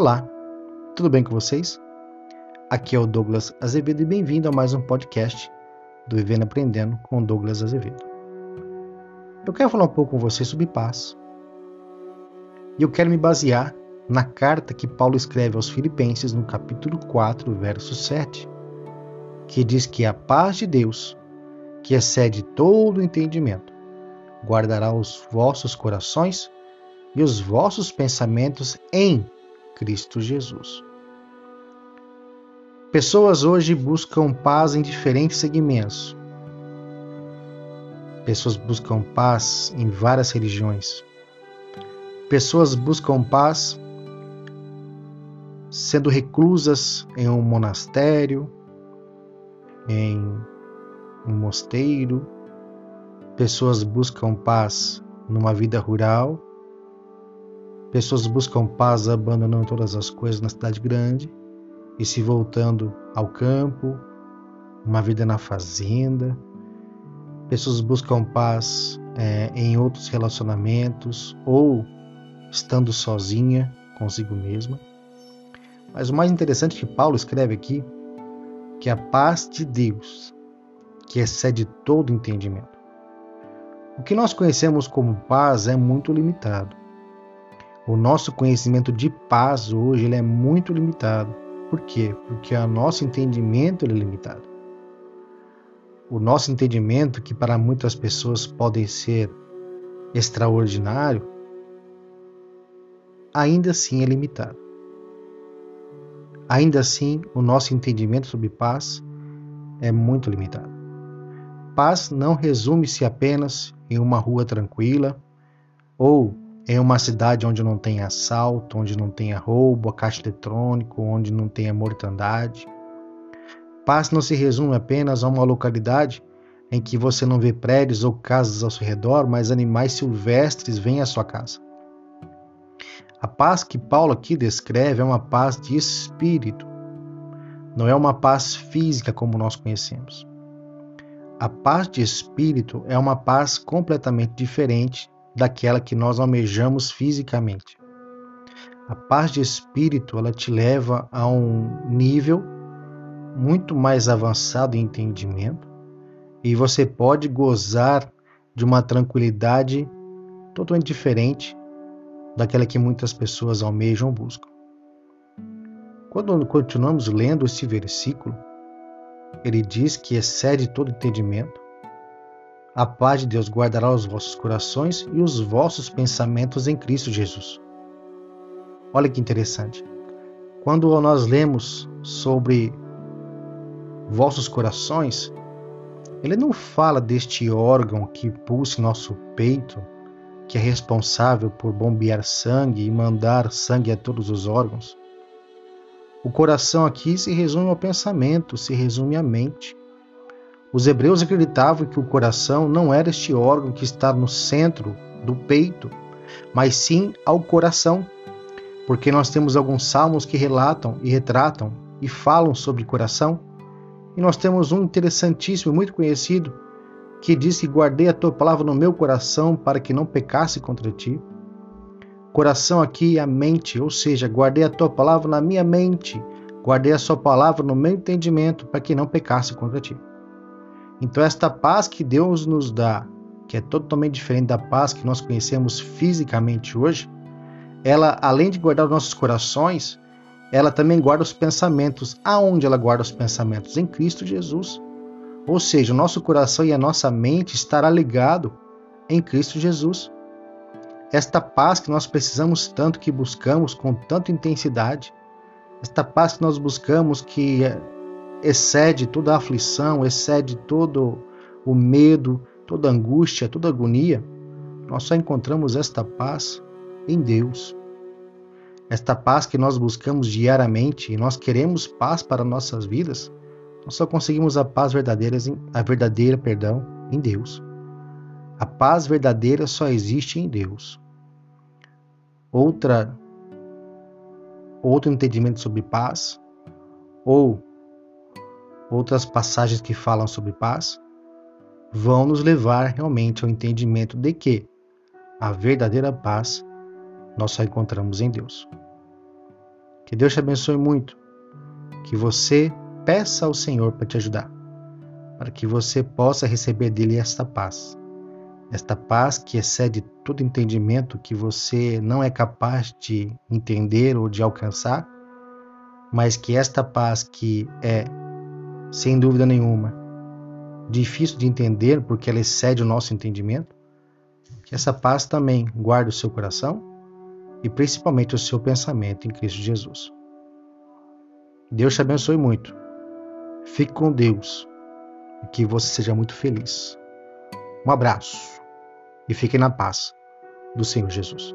Olá, tudo bem com vocês? Aqui é o Douglas Azevedo e bem-vindo a mais um podcast do Vivendo Aprendendo com Douglas Azevedo. Eu quero falar um pouco com vocês sobre paz. E eu quero me basear na carta que Paulo escreve aos Filipenses no capítulo 4, verso 7, que diz que a paz de Deus, que excede todo o entendimento, guardará os vossos corações e os vossos pensamentos em Cristo Jesus. Pessoas hoje buscam paz em diferentes segmentos. Pessoas buscam paz em várias religiões. Pessoas buscam paz sendo reclusas em um monastério, em um mosteiro. Pessoas buscam paz numa vida rural. Pessoas buscam paz abandonando todas as coisas na cidade grande e se voltando ao campo, uma vida na fazenda. Pessoas buscam paz é, em outros relacionamentos ou estando sozinha consigo mesma. Mas o mais interessante é que Paulo escreve aqui que a paz de Deus, que excede todo entendimento. O que nós conhecemos como paz é muito limitado. O nosso conhecimento de paz hoje ele é muito limitado. Por quê? Porque o nosso entendimento é limitado. O nosso entendimento, que para muitas pessoas pode ser extraordinário, ainda assim é limitado. Ainda assim, o nosso entendimento sobre paz é muito limitado. Paz não resume-se apenas em uma rua tranquila ou em uma cidade onde não tem assalto, onde não tenha roubo, caixa eletrônico, onde não tenha mortandade. Paz não se resume apenas a uma localidade em que você não vê prédios ou casas ao seu redor, mas animais silvestres vêm à sua casa. A paz que Paulo aqui descreve é uma paz de espírito, não é uma paz física como nós conhecemos. A paz de espírito é uma paz completamente diferente daquela que nós almejamos fisicamente. A paz de espírito, ela te leva a um nível muito mais avançado em entendimento e você pode gozar de uma tranquilidade totalmente diferente daquela que muitas pessoas almejam ou buscam. Quando continuamos lendo esse versículo, ele diz que excede todo entendimento, a paz de Deus guardará os vossos corações e os vossos pensamentos em Cristo Jesus. Olha que interessante. Quando nós lemos sobre vossos corações, ele não fala deste órgão que pulsa nosso peito, que é responsável por bombear sangue e mandar sangue a todos os órgãos. O coração aqui se resume ao pensamento, se resume à mente. Os hebreus acreditavam que o coração não era este órgão que está no centro do peito, mas sim ao coração, porque nós temos alguns salmos que relatam e retratam e falam sobre coração, e nós temos um interessantíssimo, muito conhecido, que diz que guardei a tua palavra no meu coração para que não pecasse contra ti. Coração aqui é a mente, ou seja, guardei a tua palavra na minha mente, guardei a sua palavra no meu entendimento para que não pecasse contra ti. Então, esta paz que Deus nos dá, que é totalmente diferente da paz que nós conhecemos fisicamente hoje, ela, além de guardar os nossos corações, ela também guarda os pensamentos. Aonde ela guarda os pensamentos? Em Cristo Jesus. Ou seja, o nosso coração e a nossa mente estará ligado em Cristo Jesus. Esta paz que nós precisamos tanto, que buscamos com tanta intensidade, esta paz que nós buscamos que excede toda a aflição, excede todo o medo, toda a angústia, toda a agonia, nós só encontramos esta paz em Deus. Esta paz que nós buscamos diariamente e nós queremos paz para nossas vidas, nós só conseguimos a paz verdadeira, a verdadeira, perdão, em Deus. A paz verdadeira só existe em Deus. Outra outro entendimento sobre paz ou outras passagens que falam sobre paz, vão nos levar realmente ao entendimento de que a verdadeira paz nós só encontramos em Deus. Que Deus te abençoe muito. Que você peça ao Senhor para te ajudar, para que você possa receber dele esta paz. Esta paz que excede todo entendimento que você não é capaz de entender ou de alcançar, mas que esta paz que é, sem dúvida nenhuma, difícil de entender porque ela excede o nosso entendimento, que essa paz também guarde o seu coração e principalmente o seu pensamento em Cristo Jesus. Deus te abençoe muito. Fique com Deus e que você seja muito feliz. Um abraço e fique na paz do Senhor Jesus.